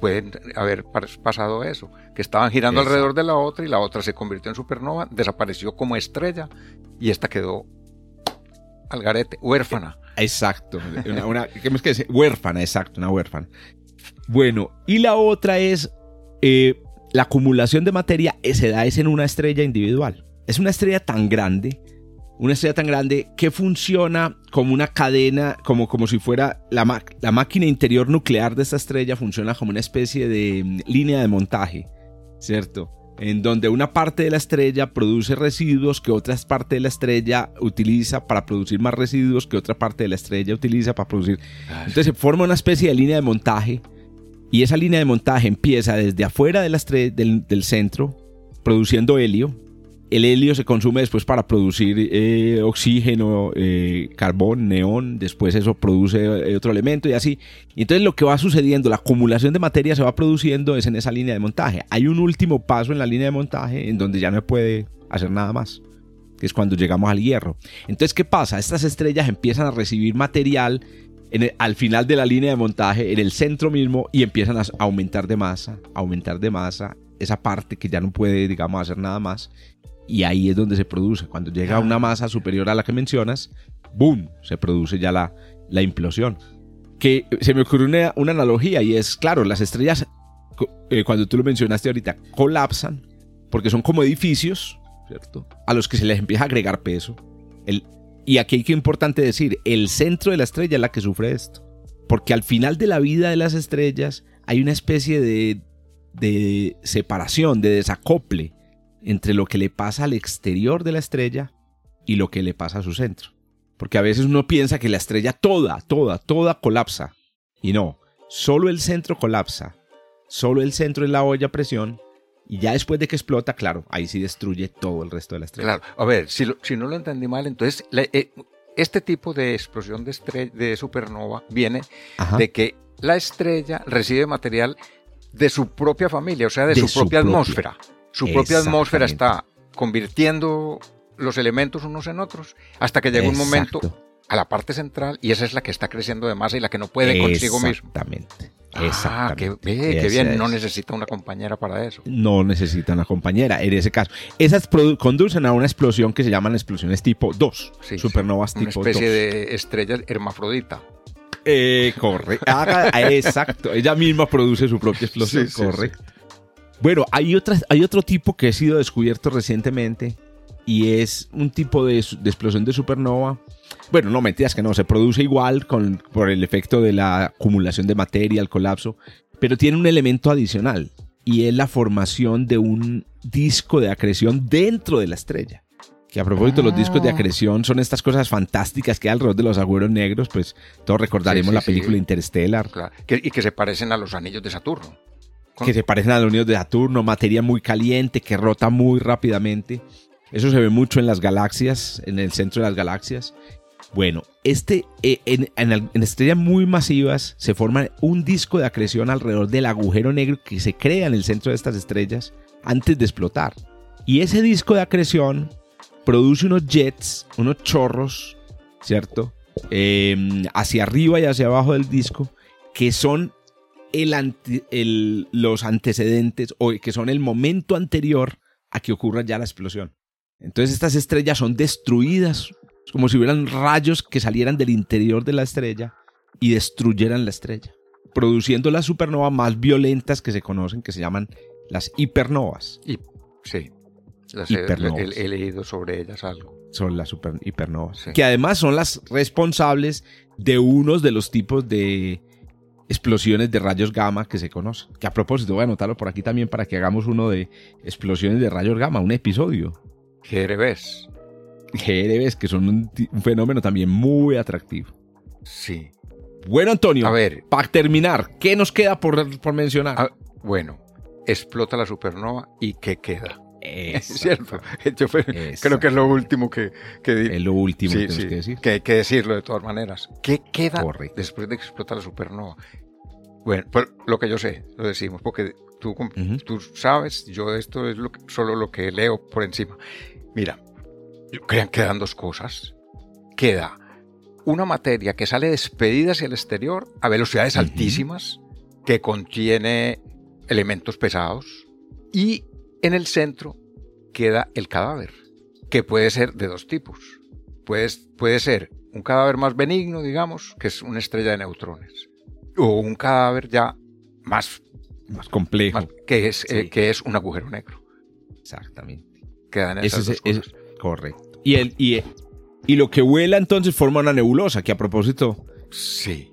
pueden haber pasado eso, que estaban girando alrededor de la otra y la otra se convirtió en supernova, desapareció como estrella y esta quedó al garete, huérfana. Exacto, una, ¿qué que decir? Huérfana, exacto, una huérfana. Bueno, y la otra es eh, la acumulación de materia se da es en una estrella individual. Es una estrella tan grande, una estrella tan grande que funciona como una cadena, como, como si fuera la, la máquina interior nuclear de esta estrella, funciona como una especie de mm, línea de montaje, ¿cierto? En donde una parte de la estrella produce residuos que otra parte de la estrella utiliza para producir más residuos que otra parte de la estrella utiliza para producir. Entonces se forma una especie de línea de montaje y esa línea de montaje empieza desde afuera de la del, del centro, produciendo helio. El helio se consume después para producir eh, oxígeno, eh, carbón, neón, después eso produce eh, otro elemento y así. Y entonces lo que va sucediendo, la acumulación de materia se va produciendo es en esa línea de montaje. Hay un último paso en la línea de montaje en donde ya no puede hacer nada más, que es cuando llegamos al hierro. Entonces, ¿qué pasa? Estas estrellas empiezan a recibir material al final de la línea de montaje, en el centro mismo, y empiezan a aumentar de masa, aumentar de masa, esa parte que ya no puede, digamos, hacer nada más. Y ahí es donde se produce. Cuando llega a una masa superior a la que mencionas, ¡boom! Se produce ya la, la implosión. Que se me ocurrió una, una analogía y es, claro, las estrellas, eh, cuando tú lo mencionaste ahorita, colapsan porque son como edificios, ¿cierto? A los que se les empieza a agregar peso. El, y aquí hay que importante decir, el centro de la estrella es la que sufre esto. Porque al final de la vida de las estrellas hay una especie de, de separación, de desacople entre lo que le pasa al exterior de la estrella y lo que le pasa a su centro. Porque a veces uno piensa que la estrella toda, toda, toda colapsa. Y no, solo el centro colapsa. Solo el centro es la olla a presión y ya después de que explota, claro, ahí sí destruye todo el resto de la estrella. Claro, a ver, si, si no lo entendí mal, entonces eh, este tipo de explosión de, de supernova viene de que la estrella recibe material de su propia familia, o sea, de, su, propia atmósfera. Su propia atmósfera está convirtiendo los elementos unos en otros hasta que llega un momento a la parte central y esa es la que está creciendo de masa y la que no puede consigo mismo. Exactamente. Ah, qué, bien, no necesita una compañera para eso. No necesita una compañera, en ese caso. Esas conducen a una explosión que se llaman explosiones tipo 2, supernovas tipo 2. Una especie de estrella hermafrodita. Eh, corre, exacto, ella misma produce su propia explosión, corre. Bueno, hay, otras, hay otro tipo que ha sido descubierto recientemente y es un tipo de, de explosión de supernova bueno, no mentiras que no, se produce igual con, por el efecto de la acumulación de materia, el colapso, pero tiene un elemento adicional y es la formación de un disco de acreción dentro de la estrella. Que a propósito, los discos de ah. acreción son estas cosas fantásticas que hay alrededor de los agujeros negros, pues todos recordaremos la película Interstellar. y que se parecen a los anillos de Saturno. Que se parecen a los anillos de Saturno, materia muy caliente que rota muy rápidamente. Eso se ve mucho en las galaxias, en el centro de las galaxias. Bueno, este, eh, en, estrellas muy masivas se forma un disco de acreción alrededor del agujero negro que se crea en el centro de estas estrellas antes de explotar. Y ese disco de acreción produce unos jets, unos chorros, ¿cierto? Em, hacia arriba y hacia abajo del disco, que son el, los antecedentes o que son el momento anterior a que ocurra ya la explosión. Entonces estas estrellas son destruidas como si hubieran rayos que salieran del interior de la estrella y destruyeran la estrella, produciendo las supernovas más violentas que se conocen, que se llaman las hipernovas. Y, sí, las He, leído sobre ellas algo. Son las super, hipernovas. Que además son las responsables de unos de los tipos de explosiones de rayos gamma que se conocen. Que a propósito, voy a anotarlo por aquí también para que hagamos uno de explosiones de rayos gamma, un episodio. ¿Qué revés? GRBs, que son un, fenómeno también muy atractivo. Sí. Bueno, Antonio, a ver, para terminar, ¿qué nos queda por, por mencionar? Ah, bueno, explota la supernova y ¿qué queda? Es cierto. creo que es lo último que, que Es lo último que que decir. Que hay que decirlo de todas maneras. ¿Qué queda después de que explota la supernova? Bueno, pues lo que yo sé, lo decimos, porque tú, tú sabes, yo esto es lo solo lo que leo por encima. Mira, quedan dos cosas. Queda una materia que sale despedida hacia el exterior a velocidades altísimas, que contiene elementos pesados, y en el centro queda el cadáver, que puede ser de dos tipos. Puede, puede ser un cadáver más benigno, digamos, que es una estrella de neutrones, o un cadáver ya más, más complejo, que, es, eh, que es un agujero negro. Exactamente. Quedan esas dos correcto. Y, el, y, y lo que vuela entonces forma una nebulosa, que a propósito... Sí.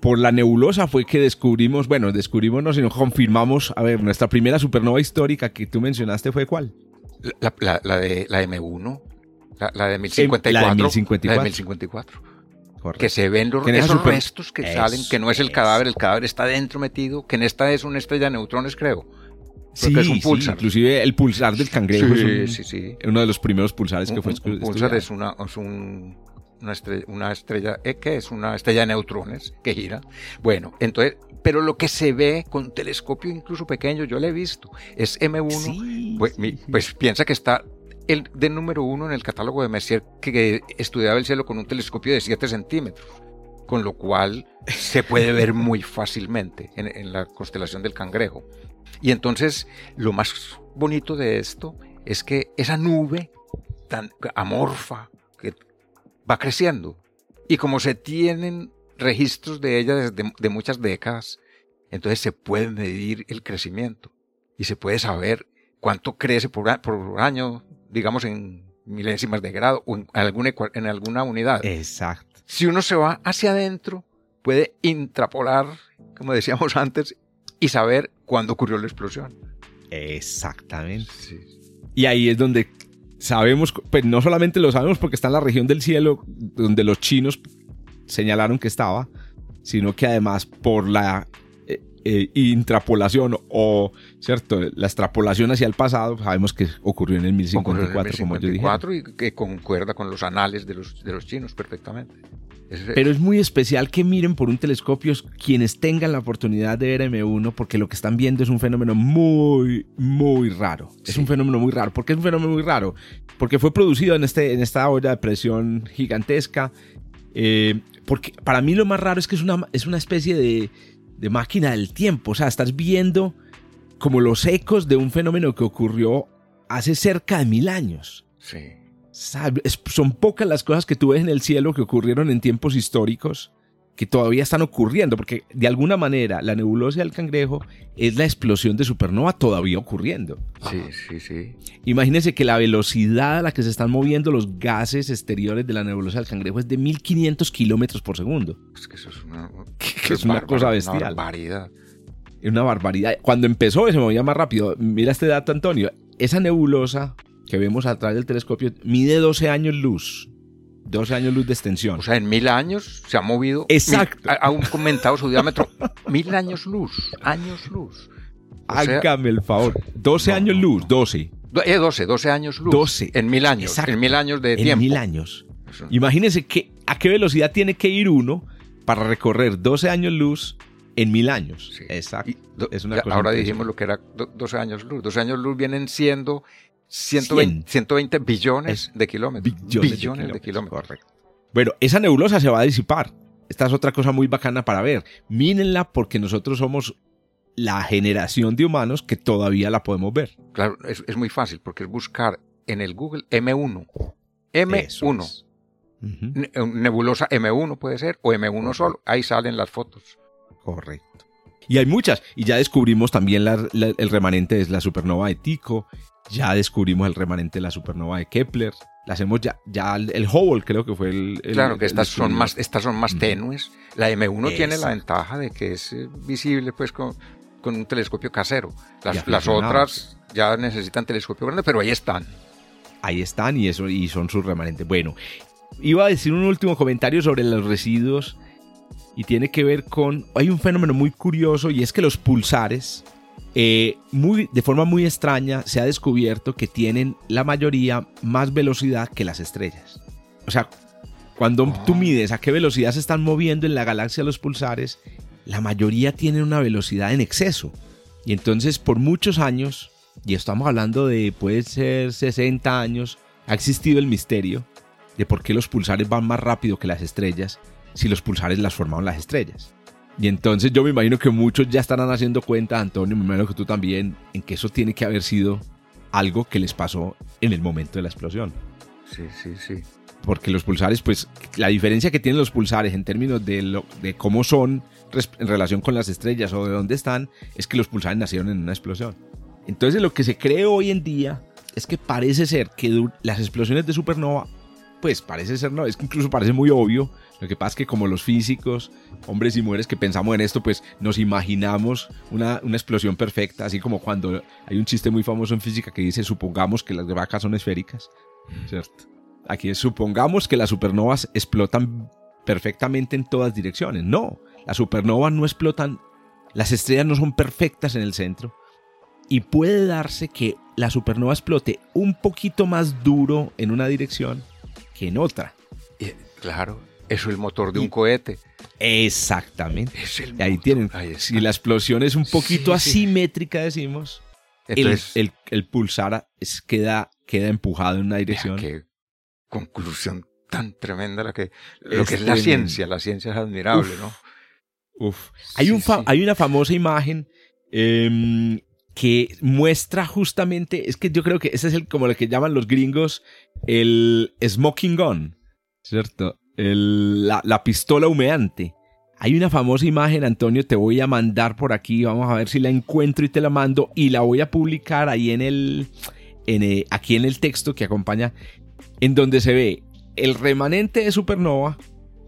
Por la nebulosa fue que descubrimos, bueno, descubrimos, no, sino confirmamos, a ver, nuestra primera supernova histórica que tú mencionaste fue cuál? La, de la M1, la, de 1054. La de 1054. La de 1054. Correcto. Que se ven los, esos restos que salen, que no es el cadáver, el cadáver está dentro metido, que en esta es una estrella de neutrones, creo. Sí, es un pulsar. inclusive el pulsar del cangrejo es uno de los primeros pulsares que fue un, pulsar es una, es un, una estrella, una estrella eh, que es una estrella de neutrones que gira. Bueno, entonces, pero lo que se ve con telescopio incluso pequeño, yo lo he visto, es M1, pues, pues, piensa que está el de número uno en el catálogo de Messier que estudiaba el cielo con un telescopio de 7 centímetros, con lo cual se puede ver muy fácilmente en, en la constelación del cangrejo. Y entonces lo más bonito de esto es que esa nube tan amorfa va creciendo y como se tienen registros de ella desde de muchas décadas, entonces se puede medir el crecimiento y se puede saber cuánto crece por, año, digamos en milésimas de grado o en alguna, en alguna unidad. Exacto. Si uno se va hacia adentro, puede intrapolar, como decíamos antes, y saber cuándo ocurrió la explosión. Exactamente. Y ahí es donde sabemos, pues no solamente lo sabemos porque está en la región del cielo donde los chinos señalaron que estaba, sino que además por la eh, eh, intrapolación o, ¿cierto? La extrapolación hacia el pasado, sabemos que ocurrió en el 1054, como yo dije. y que concuerda con los anales de los, de los chinos perfectamente. Pero es muy especial que miren por un telescopio quienes tengan la oportunidad de ver M1 porque lo que están viendo es un fenómeno muy, muy raro. Es un fenómeno muy raro. ¿Por qué es un fenómeno muy raro? Porque fue producido en, este, en esta olla de presión gigantesca. Eh, porque para mí lo más raro es que es una, es una especie de, de máquina del tiempo. O sea, estás viendo como los ecos de un fenómeno que ocurrió hace cerca de mil años. Sí son pocas las cosas que tú ves en el cielo que ocurrieron en tiempos históricos que todavía están ocurriendo, porque de alguna manera la nebulosa del cangrejo es la explosión de supernova todavía ocurriendo. Sí, sí, sí. Imagínense que la velocidad a la que se están moviendo los gases exteriores de la nebulosa del cangrejo es de 1500 kilómetros por segundo. Es que eso es una, es una cosa bestial. Una barbaridad. Es una barbaridad. Cuando empezó se movía más rápido. Mira este dato, Antonio. Esa nebulosa que vemos a través del telescopio mide 12 años luz. 12 años luz de extensión. O sea, en mil años se ha movido. Exacto. ha aumentado su diámetro. mil años luz. Años luz. Hágame el favor. 12 años luz. 12. Eh, 12, 12 años luz. 12. En mil años. Exacto. En mil años de tiempo. En mil años. Imagínense que, a qué velocidad tiene que ir uno para recorrer 12 años luz en mil años. Exacto. es una cosa ahora dijimos lo que era 12 años luz. 12 años luz vienen siendo 120, 120 billones de kilómetros. Billones, de kilómetros. Correcto. Bueno, esa nebulosa se va a disipar. Esta es otra cosa muy bacana para ver. Mírenla porque nosotros somos la generación de humanos que todavía la podemos ver. Claro, es, muy fácil porque es buscar en el Google M1. M1. Nebulosa M1 puede ser o M1 solo. Ahí salen las fotos. Correcto. Y hay muchas. Y ya descubrimos también el remanente de la supernova de Tico. Ya descubrimos el remanente de la supernova de Kepler. La hacemos ya, ya el, Hubble creo que fue el... claro que estas, son más, estas son más tenues. La M1 tiene la ventaja de que es eh, visible pues con, con un telescopio casero. Las, las otras ya necesitan telescopio grande, pero ahí están. Ahí están y, eso, y son sus remanentes. Bueno, iba a decir un último comentario sobre los residuos y tiene que ver con... Hay un fenómeno muy curioso y es que los pulsares eh, muy, de forma muy extraña se ha descubierto que tienen la mayoría más velocidad que las estrellas. O sea, cuando tú ah. mides a qué velocidad se están moviendo en la galaxia los pulsares, la mayoría tienen una velocidad en exceso. Y entonces por muchos años, y estamos hablando de puede ser 60 años, ha existido el misterio de por qué los pulsares van más rápido que las estrellas si los pulsares las formaron las estrellas. Y entonces yo me imagino que muchos ya estarán haciendo cuenta, Antonio, me imagino que tú también, en que eso tiene que haber sido algo que les pasó en el momento de la explosión. Sí, sí, sí. Porque los pulsares, pues la diferencia que tienen los pulsares en términos de, lo, de cómo son en relación con las estrellas o de dónde están, es que los pulsares nacieron en una explosión. Entonces lo que se cree hoy en día es que parece ser que las explosiones de supernova, pues parece ser, no, es que incluso parece muy obvio. Lo que pasa es que como los físicos, hombres y mujeres que pensamos en esto, pues nos imaginamos una, una explosión perfecta, así como cuando hay un chiste muy famoso en física que dice, supongamos que las vacas son esféricas, ¿cierto? Aquí es, supongamos que las supernovas explotan perfectamente en todas direcciones. No, las supernovas no explotan, las estrellas no son perfectas en el centro. Y puede darse que la supernova explote un poquito más duro en una dirección que en otra. claro, eso es el motor de un cohete. Exactamente. ahí tienen. si la explosión es un poquito asimétrica, decimos, el, pulsar queda, queda empujado en una dirección. Qué conclusión tan tremenda la que, lo que es la ciencia. La ciencia es admirable, ¿no? Uf. Hay, un hay una famosa imagen em, que muestra justamente, es que yo creo que ese es el, como lo que llaman los gringos, el smoking gun, ¿cierto? La, la, pistola humeante. Hay una famosa imagen, Antonio, te voy a mandar por aquí, vamos a ver si la encuentro y te la mando y la voy a publicar ahí en el, en, eh, aquí en el texto que acompaña, en donde se ve el remanente de supernova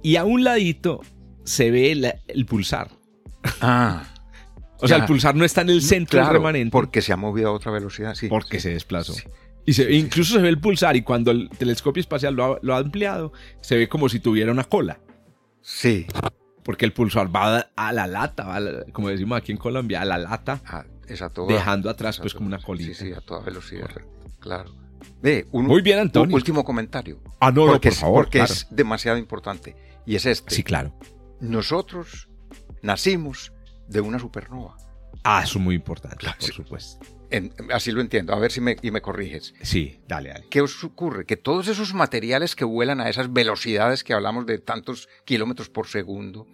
y a un ladito se ve el pulsar. Ah. O sea, el pulsar no está en el centro del remanente. Porque se ha movido a otra velocidad, sí. Porque se desplazó. Y se, incluso se ve el pulsar y cuando el telescopio espacial lo ha, ampliado, se ve como si tuviera una cola. Sí. Porque el pulsar va a la lata, como decimos aquí en Colombia, a la lata, ah, dejando atrás pues como una colita. Sí, sí, a toda velocidad. Claro. Ve, un, Muy bien, Antonio. Un último comentario. Ah, no, porque, por favor. Porque es demasiado importante. Y es este. Sí, claro. Nosotros nacimos de una supernova. Ah, eso es muy importante, por supuesto. Así lo entiendo. A ver si me, y me corriges. Sí, dale, dale. ¿Qué os ocurre? Que todos esos materiales que vuelan a esas velocidades que hablamos de tantos kilómetros por segundo,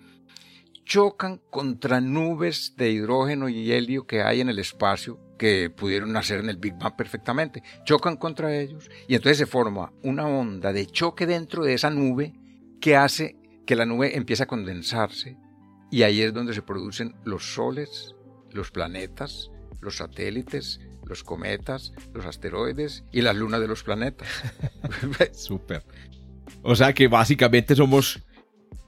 chocan contra nubes de hidrógeno y helio que hay en el espacio que pudieron nacer en el Big Bang perfectamente. Chocan contra ellos y entonces se forma una onda de choque dentro de esa nube que hace que la nube empiece a condensarse y ahí es donde se producen los soles, los planetas, los satélites, los cometas, los asteroides y las lunas de los planetas. Súper. O sea que básicamente somos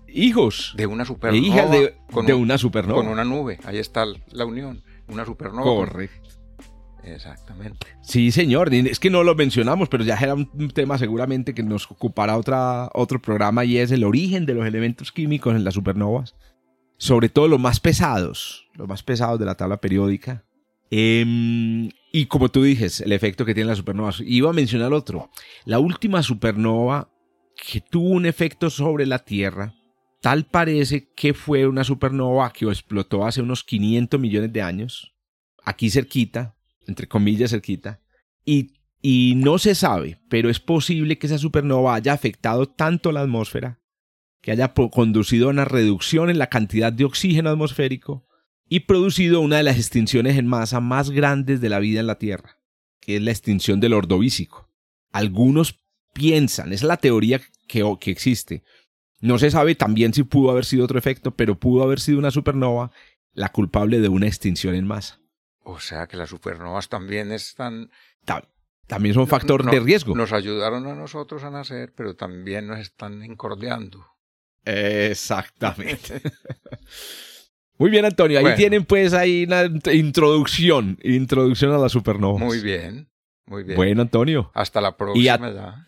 hijos. De una supernova. Hijas de, de una supernova. Con una nube. Ahí está la unión. Una supernova. Correcto. Exactamente. Sí, señor. Es que no lo mencionamos, pero ya era un tema seguramente que nos ocupará otra, otro programa y es el origen de los elementos químicos en las supernovas sobre todo los más pesados, los más pesados de la tabla periódica. Em, y como tú dices, el efecto que tienen las supernovas. Iba a mencionar otro. La última supernova que tuvo un efecto sobre la Tierra, tal parece que fue una supernova que explotó hace unos 500 millones de años, aquí cerquita, entre comillas cerquita, y, y no se sabe, pero es posible que esa supernova haya afectado tanto la atmósfera que haya conducido a una reducción en la cantidad de oxígeno atmosférico y producido una de las extinciones en masa más grandes de la vida en la Tierra, que es la extinción del ordovícico. Algunos piensan, es la teoría que, que existe. No se sabe también si pudo haber sido otro efecto, pero pudo haber sido una supernova la culpable de una extinción en masa. O sea que las supernovas también están... también son factor de riesgo. Nos ayudaron a nosotros a nacer, pero también nos están encordeando. Exactamente. Muy bien, Antonio. Ahí tienen pues ahí una introducción, introducción a la supernova. Muy bien, muy bien. Bueno, Antonio. Hasta la próxima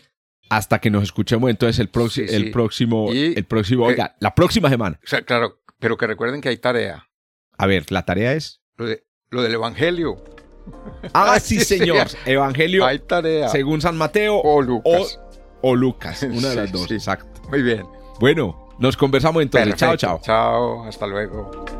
Hasta que nos escuchemos entonces el, el próximo, el próximo, oiga, la próxima semana. O sea, claro, pero que recuerden que hay tarea. A ver, la tarea es lo, del Evangelio. Ah, sí, señor. Evangelio. Hay tarea. Según San Mateo o Lucas. O, Lucas, una de las dos, exacto. Muy bien. Bueno, nos conversamos entonces. Chao, chao. Chao, hasta luego.